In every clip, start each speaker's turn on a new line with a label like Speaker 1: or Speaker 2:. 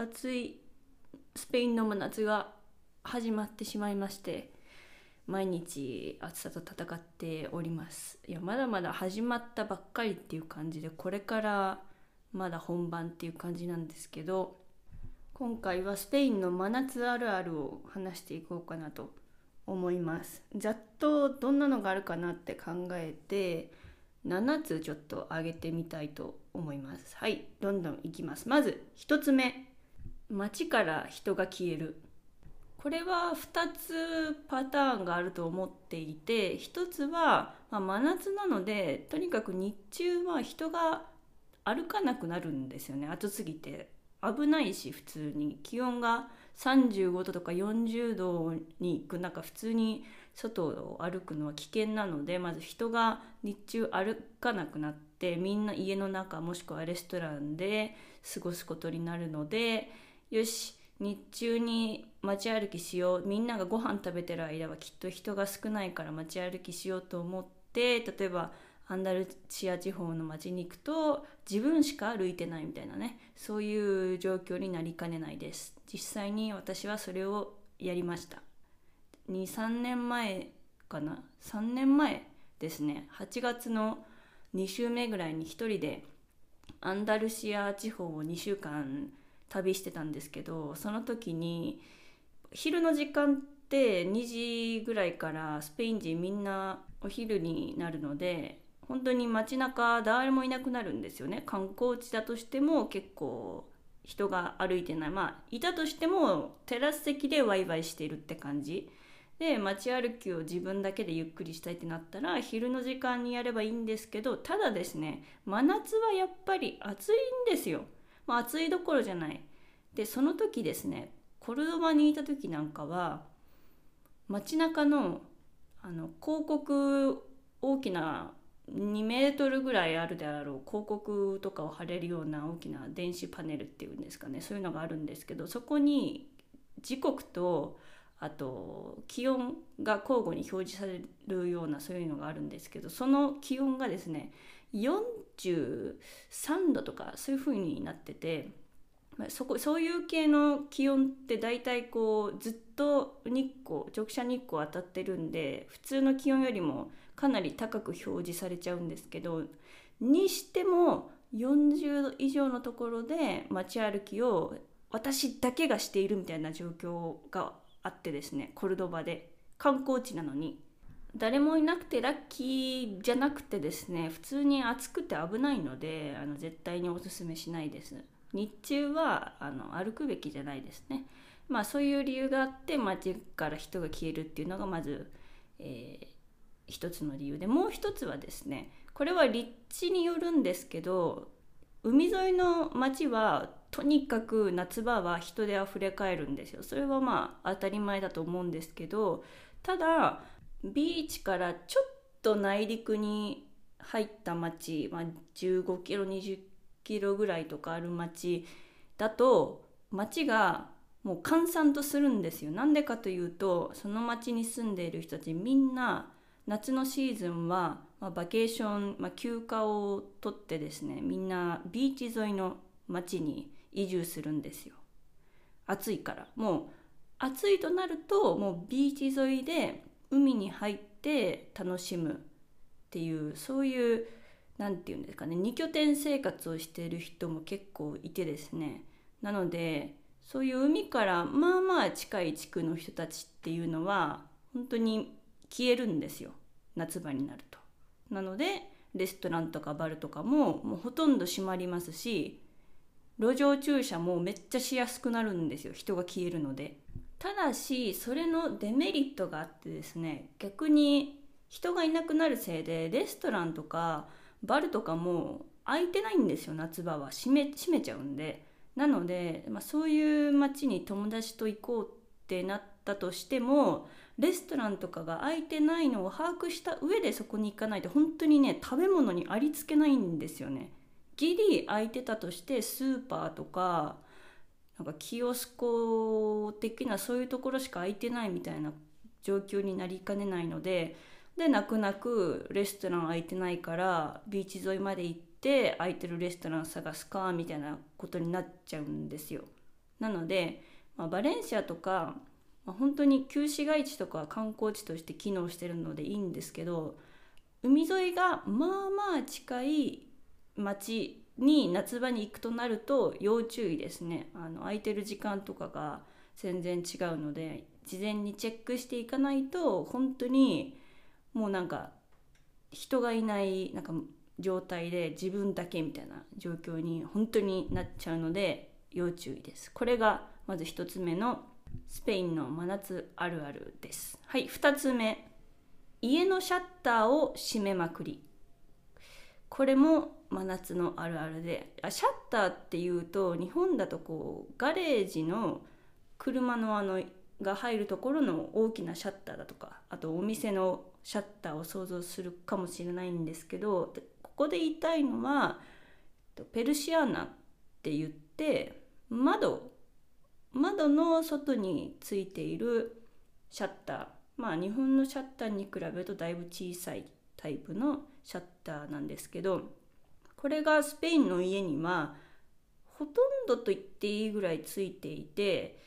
Speaker 1: 暑いスペインの真夏が始まってしまいまして毎日暑さと戦っております。いやまだまだ始まったばっかりっていう感じでこれからまだ本番っていう感じなんですけど今回はスペインの真夏あるあるを話していこうかなと思います。ざっとどんなのがあるかなって考えて7つちょっと挙げてみたいと思います。はいどんどんいきます。まず1つ目。街から人が消える。これは2つパターンがあると思っていて1つは、まあ、真夏なのでとにかく日中は人が歩かなくなるんですよね。暑すぎて。危ないし普通に。気温が35度とか40度に行く中普通に外を歩くのは危険なのでまず人が日中歩かなくなってみんな家の中もしくはレストランで過ごすことになるのでよし日中に街歩きしよう。みんながご飯食べてる間はきっと人が少ないから街歩きしようと思って例えばアンダルシア地方の街に行くと自分しか歩いてないみたいなね。そういう状況になりかねないです。実際に私はそれをやりました。23年前かな。3年前ですね。8月の2週目ぐらいに1人でアンダルシア地方を2週間旅してたんですけどその時に昼の時間って2時ぐらいからスペイン人みんなお昼になるので本当に街中誰もいなくなるんですよね。観光地だとしても結構人が歩いてない。まあいたとしてもテラス席でワイワイしているって感じ。で街歩きを自分だけでゆっくりしたいってなったら昼の時間にやればいいんですけどただですね真夏はやっぱり暑いんですよ、まあ、暑いどころじゃない。でその時ですねコルドバにいた時なんかは街中のあの広告大きな2メートルぐらいあるであろう広告とかを貼れるような大きな電子パネルっていうんですかねそういうのがあるんですけどそこに時刻とあと気温が交互に表示されるようなそういうのがあるんですけどその気温がですね43度とかそういう風になっててそこそういう系の気温って大体こうずっと日光直射日光当たってるんで普通の気温よりもかなり高く表示されちゃうんですけどにしても40度以上のところで街歩きを私だけがしているみたいな状況があってですねコルドバで。観光地なのに。誰もいなくてラッキーじゃなくてですね普通に暑くて危ないのであの絶対におすすめしないです。日中はあの歩くべきじゃないですね。まあそういう理由があって街から人が消えるっていうのがまず、えー、一つの理由で。もう一つはですねこれは立地によるんですけど海沿いの町はとにかく夏場は人であふれかえるんですよ。それはまあ当たり前だと思うんですけどただビーチからちょっと内陸に入った町、まあ、15キロ20キロぐらいとかある町だと町がもう閑散とするんですよ。なんでかというとその町に住んでいる人たちみんな夏のシーズンは、まあ、バケーション、まあ、休暇を取ってですねみんなビーチ沿いの町に移住するんですよ。暑いから。もう暑いとなるともうビーチ沿いで海に入って楽しむっていうそういう何て言うんですかね2拠点生活をしている人も結構いてですね。なのでそういう海からまあまあ近い地区の人たちっていうのは本当に消えるんですよ。夏場になると。なのでレストランとかバルとかももうほとんど閉まりますし路上駐車もめっちゃしやすくなるんですよ人が消えるので。ただしそれのデメリットがあってですね逆に人がいなくなるせいでレストランとかバルとかも空いてないんですよ夏場は閉め閉めちゃうんでなので、まあ、そういう街に友達と行こうってなったとしてもレストランとかが空いてないのを把握した上でそこに行かないと本当にね食べ物にありつけないんですよね。ギリ空いてたとしてスーパーとかなんかキオスコ的なそういうところしか空いてないみたいな状況になりかねないのでで泣く泣くレストラン空いてないからビーチ沿いまで行って空いてるレストラン探すかみたいなことになっちゃうんですよ。なので、まあ、バレンシアとか、まあ、本当に旧市街地とか観光地として機能してるのでいいんですけど海沿いがまあまあ近い町に夏場に行くとなると要注意ですね。あの空いてる時間とかが全然違うので事前にチェックしていかないと本当にもうなんか人がいないなんか状態で自分だけみたいな状況に本当になっちゃうので要注意です。これがまず1つ目のスペインの真夏あるあるです。はい2つ目。家のシャッターを閉めまくり。これも真夏のあるあるでシャッターっていうと日本だとこうガレージの車のあのが入るところの大きなシャッターだとかあとお店のシャッターを想像するかもしれないんですけどここで言いたいのはペルシアナって言って窓窓の外についているシャッター。まあ日本のシャッターに比べるとだいぶ小さい。タイプのシャッターなんですけどこれがスペインの家にはほとんどと言っていいぐらいついていて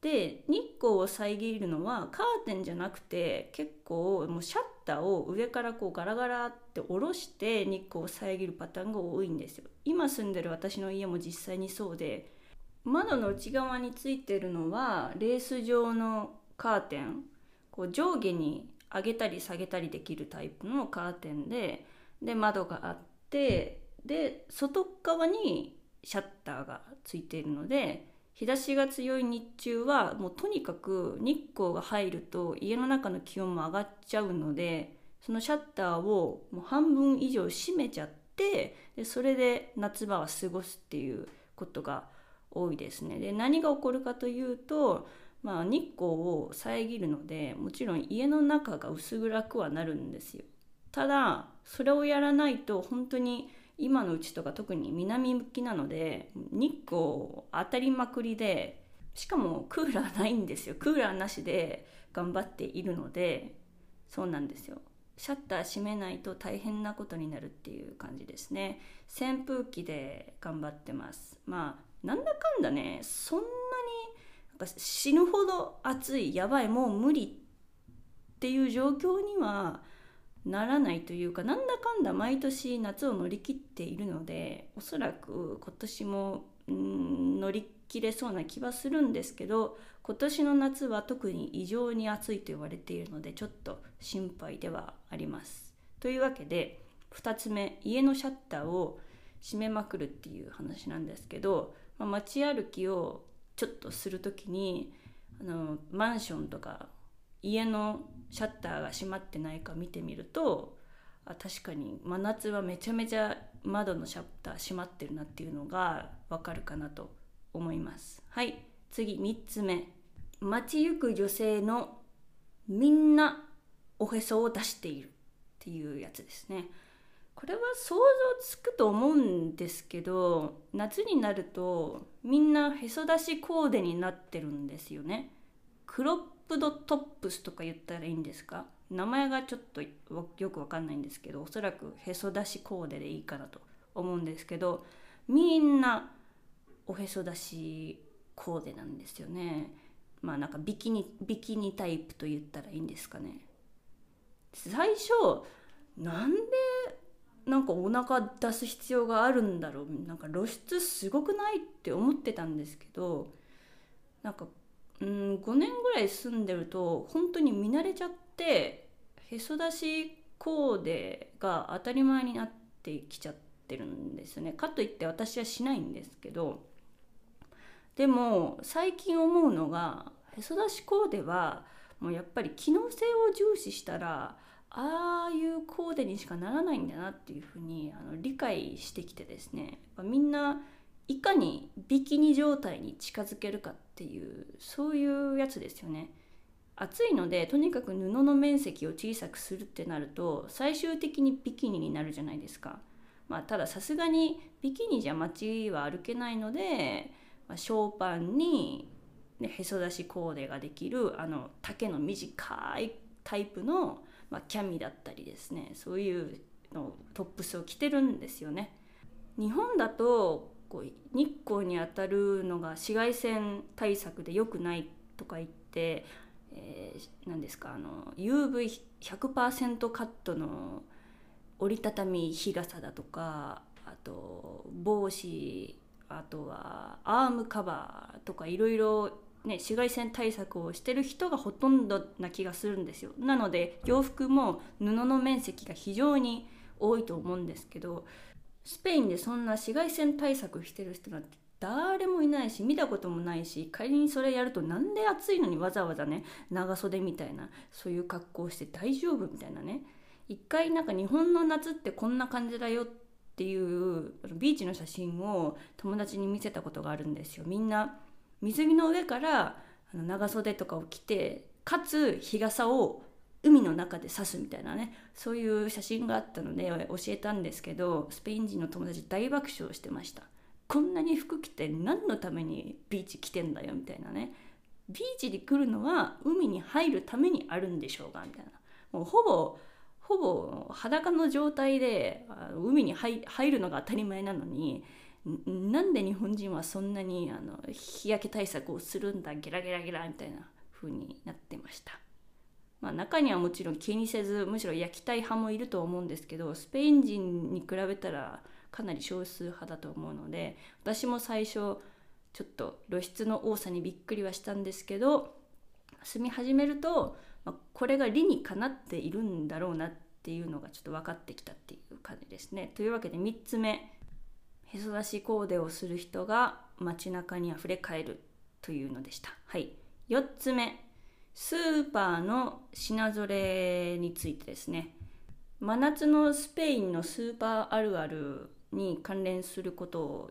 Speaker 1: で日光を遮るのはカーテンじゃなくて結構もうシャッターを上からこうガラガラって下ろして日光を遮るパターンが多いんですよ。今住んでる私の家も実際にそうで窓の内側についてるのはレース状のカーテンこう上下に上げたり下げたりできるタイプのカーテンでで窓があってで外側にシャッターがついているので日差しが強い日中はもうとにかく日光が入ると家の中の気温も上がっちゃうのでそのシャッターをもう半分以上閉めちゃってでそれで夏場は過ごすっていうことが多いですね。で何が起こるかというと、まあ、日光を遮るのでもちろん家の中が薄暗くはなるんですよ。ただそれをやらないと本当に今のうちとか特に南向きなので日光当たりまくりでしかもクーラーないんですよ。クーラーなしで頑張っているのでそうなんですよ。シャッター閉めないと大変なことになるっていう感じですね。扇風機で頑張ってます。まあなんだかんだねそんなに死ぬほど暑いやばいもう無理っていう状況にはならないというかなんだかんだ毎年夏を乗り切っているのでおそらく今年も乗り切れそうな気はするんですけど今年の夏は特に異常に暑いと言われているのでちょっと心配ではあります。というわけで2つ目家のシャッターを閉めまくるっていう話なんですけど、まあ、街歩きをちょっとする時にあのマンションとか家のシャッターが閉まってないか見てみるとあ確かに真夏はめちゃめちゃ窓のシャッター閉まってるなっていうのがわかるかなと思います。はい次3つ目。街行く女性のみんなおへそを出しているっていうやつですね。これは想像つくと思うんですけど夏になるとみんなへそ出しコーデになってるんですよね。クロップドトップスとか言ったらいいんですか？名前がちょっとよくわかんないんですけどおそらくへそ出しコーデでいいかなと思うんですけどみんなおへそ出しコーデなんですよね。まあなんかビキニビキニタイプと言ったらいいんですかね。最初なんでなんかお腹出す必要があるんだろう。なんか露出すごくないって思ってたんですけどなんかうん5年ぐらい住んでると本当に見慣れちゃってへそ出しコーデが当たり前になってきちゃってるんですね。かといって私はしないんですけどでも最近思うのがへそ出しコーデはもうやっぱり機能性を重視したらああいうコーデにしかならないんだなっていうふうにあの理解してきてですねみんないかにビキニ状態に近づけるかっていうそういうやつですよね。暑いのでとにかく布の面積を小さくするってなると最終的にビキニになるじゃないですか。まあ、たださすがにビキニじゃ街は歩けないので、まあ、ショーパンに、ね、へそ出しコーデができるあの丈の短いタイプの、まあ、キャミだったりですねそういうのトップスを着てるんですよね。日本だとこう日光に当たるのが紫外線対策で良くないとか言って、えー、何ですかあの UV100% カットの折りたたみ日傘だとかあと帽子あとはアームカバーとかいろいろね紫外線対策をしてる人がほとんどな気がするんですよ。なので洋服も布の面積が非常に多いと思うんですけどスペインでそんな紫外線対策してる人なんて誰もいないし見たこともないし仮にそれやるとなんで暑いのにわざわざね長袖みたいなそういう格好をして大丈夫みたいなね。一回なんか日本の夏ってこんな感じだよっていうビーチの写真を友達に見せたことがあるんですよ。みんな水着の上から長袖とかを着てかつ日傘を海の中で刺すみたいなねそういう写真があったので教えたんですけどスペイン人の友達大爆笑してました。こんなに服着て何のためにビーチ来てんだよみたいなね。ビーチに来るのは海に入るためにあるんでしょうかみたいな。もうほぼほぼ裸の状態で海に入るのが当たり前なのになんで日本人はそんなにあの日焼け対策をするんだゲラゲラゲラみたいな風になってました。まあ、中にはもちろん気にせずむしろ焼きたい派もいると思うんですけどスペイン人に比べたらかなり少数派だと思うので私も最初ちょっと露出の多さにびっくりはしたんですけど住み始めると、まあ、これが理にかなっているんだろうなっていうのがちょっと分かってきたっていう感じですね。というわけで3つ目へそ出しコーデをする人が街中にあふれかえるというのでした。はい、4つ目。スーパーの品ぞれについてですね。真夏のスペインのスーパーあるあるに関連することを、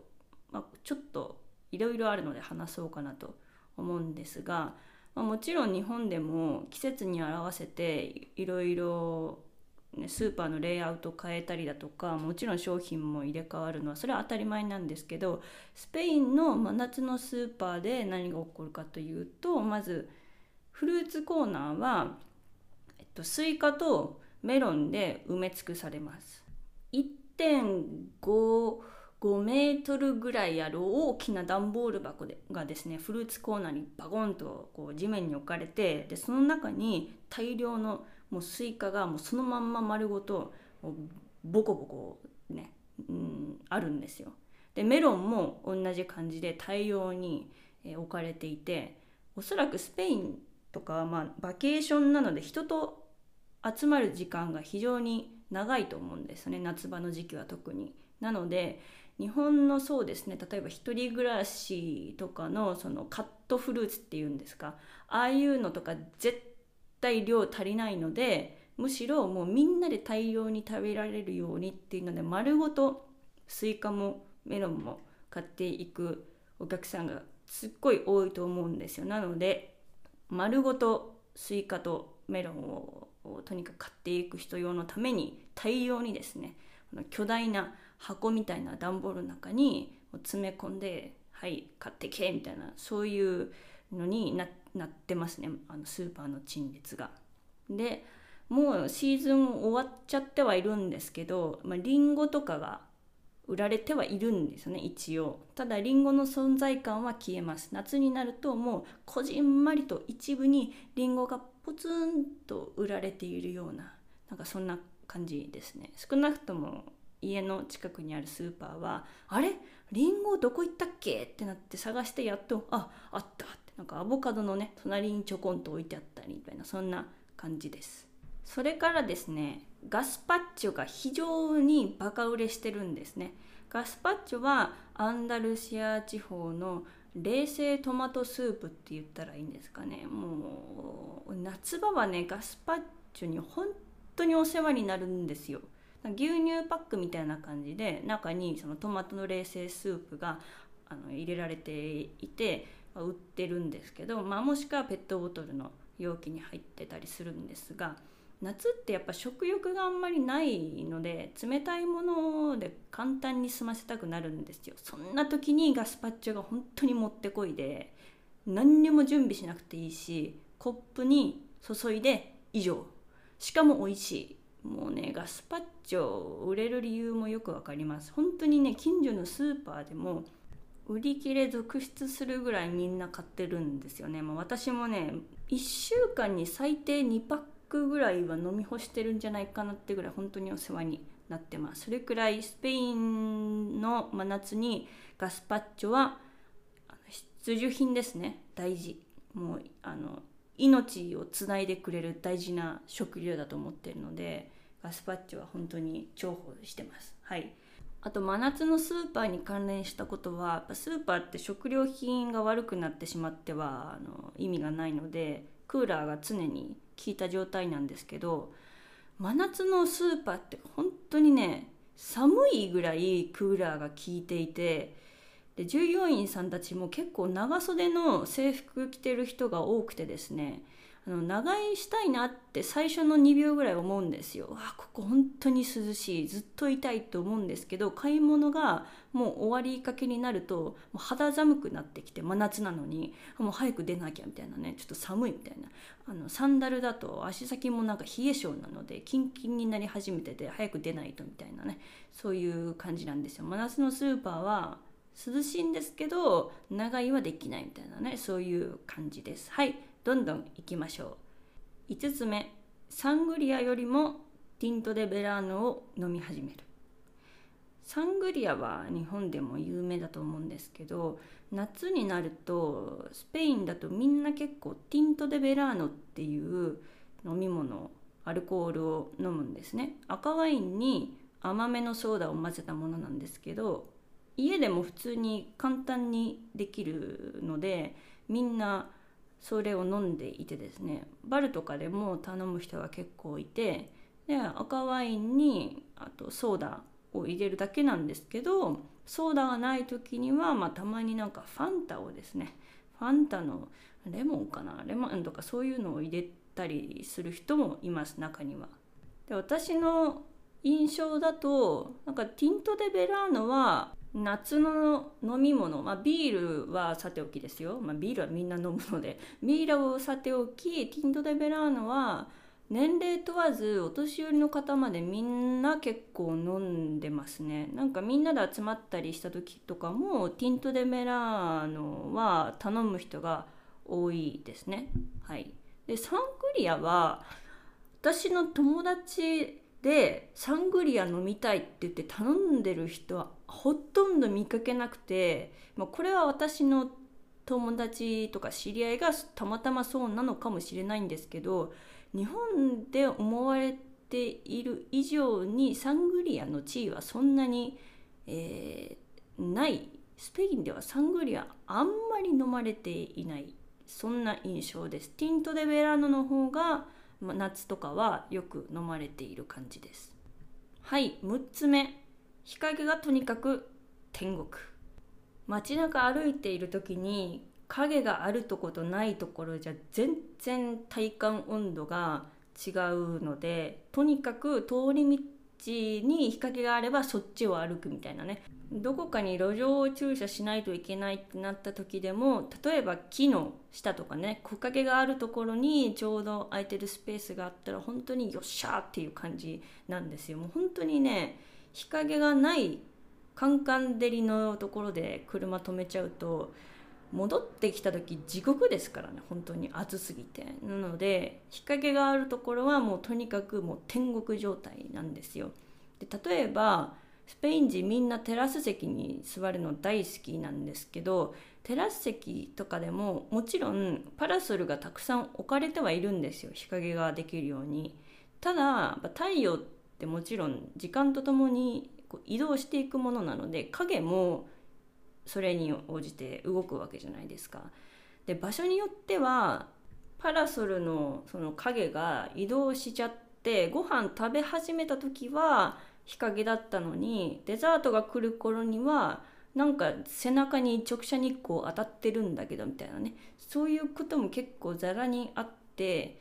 Speaker 1: まあ、ちょっといろいろあるので話そうかなと思うんですが、まあ、もちろん日本でも季節に合わせていろいろスーパーのレイアウト変えたりだとかもちろん商品も入れ替わるのはそれは当たり前なんですけどスペインの真夏のスーパーで何が起こるかというとまずフルーツコーナーは、えっと、スイカとメロンで埋め尽くされます。1.5 5メートルぐらいある大きな段ボール箱がですねフルーツコーナーにバゴンとこう地面に置かれてでその中に大量のもうスイカがもうそのまんま丸ごとボコボコね、うん、あるんですよ。でメロンも同じ感じで大量に置かれていておそらくスペインとかは、まあ、バケーションなので人と集まる時間が非常に長いと思うんですね夏場の時期は特に。なので日本のそうですね例えば一人暮らしとかのそのカットフルーツっていうんですかああいうのとか絶対量足りないのでむしろもうみんなで大量に食べられるようにっていうので丸ごとスイカもメロンも買っていくお客さんがすっごい多いと思うんですよ。なので丸ごとスイカとメロンをとにかく買っていく人用のために大量にですね巨大な箱みたいな段ボールの中に詰め込んで「はい買ってけ」みたいなそういうのになってなってますね。あのスーパーの陳列が。でもうシーズン終わっちゃってはいるんですけど、まあ、リンゴとかが売られてはいるんですよね一応。ただリンゴの存在感は消えます。夏になるともうこじんまりと一部にリンゴがポツンと売られているようななんかそんな感じですね。少なくとも家の近くにあるスーパーはあれ？リンゴどこ行ったっけ？ってなって探してやっとああったあってなんかアボカドのね隣にちょこんと置いてあったりみたいなそんな感じです。それからですねガスパッチョが非常にバカ売れしてるんですね。ガスパッチョはアンダルシア地方の冷製トマトスープって言ったらいいんですかね。もう夏場はねガスパッチョに本当にお世話になるんですよ。牛乳パックみたいな感じで中にそのトマトの冷製スープがあの入れられていて売ってるんですけど、まあ、もしくはペットボトルの容器に入ってたりするんですが夏ってやっぱ食欲があんまりないので冷たいもので簡単に済ませたくなるんですよ。そんな時にガスパッチョが本当にもってこいで何にも準備しなくていいしコップに注いで以上。しかも美味しい。もうねガスパッチョ売れる理由もよくわかります。本当にね近所のスーパーでも売り切れ続出するぐらいみんな買ってるんですよね、まあ、私もね1週間に最低2パックぐらいは飲み干してるんじゃないかなってぐらい本当にお世話になってます。それくらいスペインの真夏にガスパッチョは必需品ですね。大事。もうあの命をつないでくれる大事な食料だと思ってるのでガスパッチョは本当に重宝してます。はい。あと真夏のスーパーに関連したことはやっぱスーパーって食料品が悪くなってしまってはあの意味がないのでクーラーが常に効いた状態なんですけど真夏のスーパーって本当にね寒いぐらいクーラーが効いていてで従業員さんたちも結構長袖の制服着てる人が多くてですねあの長居したいなって最初の2秒ぐらい思うんですよ。あここ本当に涼しいずっといたいと思うんですけど買い物がもう終わりかけになるともう肌寒くなってきて真夏なのにもう早く出なきゃみたいなねちょっと寒いみたいなあのサンダルだと足先もなんか冷え性なのでキンキンになり始めてて早く出ないとみたいなねそういう感じなんですよ。真夏のスーパーは涼しいんですけど長居はできないみたいなねそういう感じですはいどんどんいきましょう。5つ目サングリアよりもティント・デ・ベラーノを飲み始める。サングリアは日本でも有名だと思うんですけど夏になるとスペインだとみんな結構ティント・デ・ベラーノっていう飲み物アルコールを飲むんですね。赤ワインに甘めのソーダを混ぜたものなんですけど家でも普通に簡単にできるのでみんなそれを飲んでいてですねバルとかでも頼む人が結構いてで赤ワインにあとソーダを入れるだけなんですけどソーダがない時には、まあ、たまになんかファンタをですねファンタのレモンかなレモンとかそういうのを入れたりする人もいます中には。で私の印象だとなんかティント・デ・ベラーノは夏の飲み物、まあ、ビールはさておきですよ、まあ、ビールはみんな飲むので。ビールをさておきティント・デ・ベラーノは年齢問わずお年寄りの方までみんな結構飲んでますね。なんかみんなで集まったりした時とかもティント・デ・ベラーノは頼む人が多いですね。はい。でサングリアは私の友達でサングリア飲みたいって言って頼んでる人はほとんど見かけなくて、まあ、これは私の友達とか知り合いがたまたまそうなのかもしれないんですけど日本で思われている以上にサングリアの地位はそんなに、えー、ない。スペインではサングリアあんまり飲まれていない。そんな印象です。ティント・デ・ベラーノの方がま夏とかはよく飲まれている感じです。はい。6つ目。日陰がとにかく天国。街中歩いている時に影があるとことないところじゃ全然体感温度が違うのでとにかく通り道に日陰があればそっちを歩くみたいなね。どこかに路上駐車しないといけないってなった時でも例えば木の下とかね木陰があるところにちょうど空いてるスペースがあったら本当によっしゃーっていう感じなんですよ。もう本当にね日陰がないカンカン照りのところで車止めちゃうと戻ってきた時地獄ですからね本当に暑すぎて。なので日陰があるところはもうとにかくもう天国状態なんですよ。で例えばスペイン人みんなテラス席に座るの大好きなんですけどテラス席とかでももちろんパラソルがたくさん置かれてはいるんですよ日陰ができるように。ただ太陽ってもちろん時間とともに移動していくものなので影もそれに応じて動くわけじゃないですか。で場所によってはパラソルのその影が移動しちゃってご飯食べ始めた時は日陰だったのにデザートが来る頃にはなんか背中に直射日光当たってるんだけどみたいなねそういうことも結構ざらにあって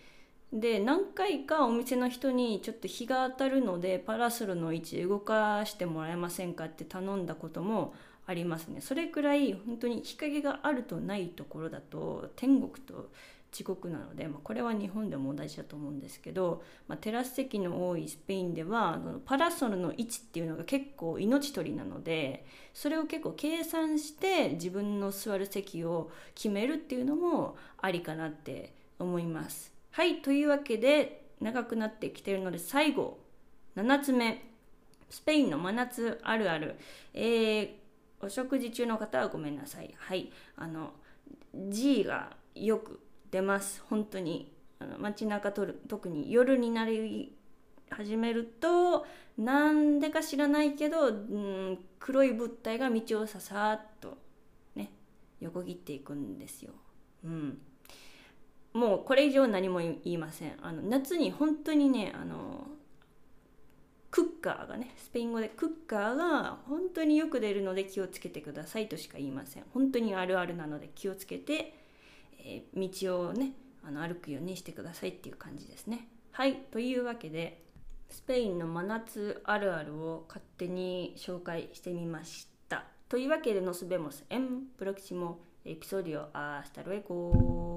Speaker 1: で何回かお店の人にちょっと日が当たるのでパラソルの位置動かしてもらえませんかって頼んだこともありますねそれくらい本当に日陰があるとないところだと天国と地獄なので、まあ、これは日本でも同じだと思うんですけど、まあ、テラス席の多いスペインではそのパラソルの位置っていうのが結構命取りなのでそれを結構計算して自分の座る席を決めるっていうのもありかなって思います。はいというわけで長くなってきてるので最後7つ目。スペインの真夏あるある、えー、お食事中の方はごめんなさい。はい。あの G がよく出ます。本当に。あの街中とる特に夜になり始めるとなんでか知らないけど、うん、黒い物体が道をささっとね横切っていくんですよ。うん、もうこれ以上何も言いません。あの夏に本当にねあのクッカーがねスペイン語でクッカーが本当によく出るので気をつけてくださいとしか言いません。本当にあるあるなので気をつけてえー、道をねあの歩くようにしてくださいっていう感じですね。はいというわけでスペインの真夏あるあるを勝手に紹介してみました。というわけで、nos vemos en próximo episodio. Hasta luego.